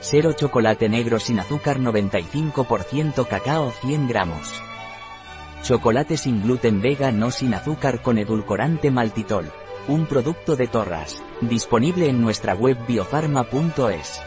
Sero chocolate negro sin azúcar 95% cacao 100 gramos. Chocolate sin gluten vega no sin azúcar con edulcorante maltitol. Un producto de Torras. Disponible en nuestra web biofarma.es.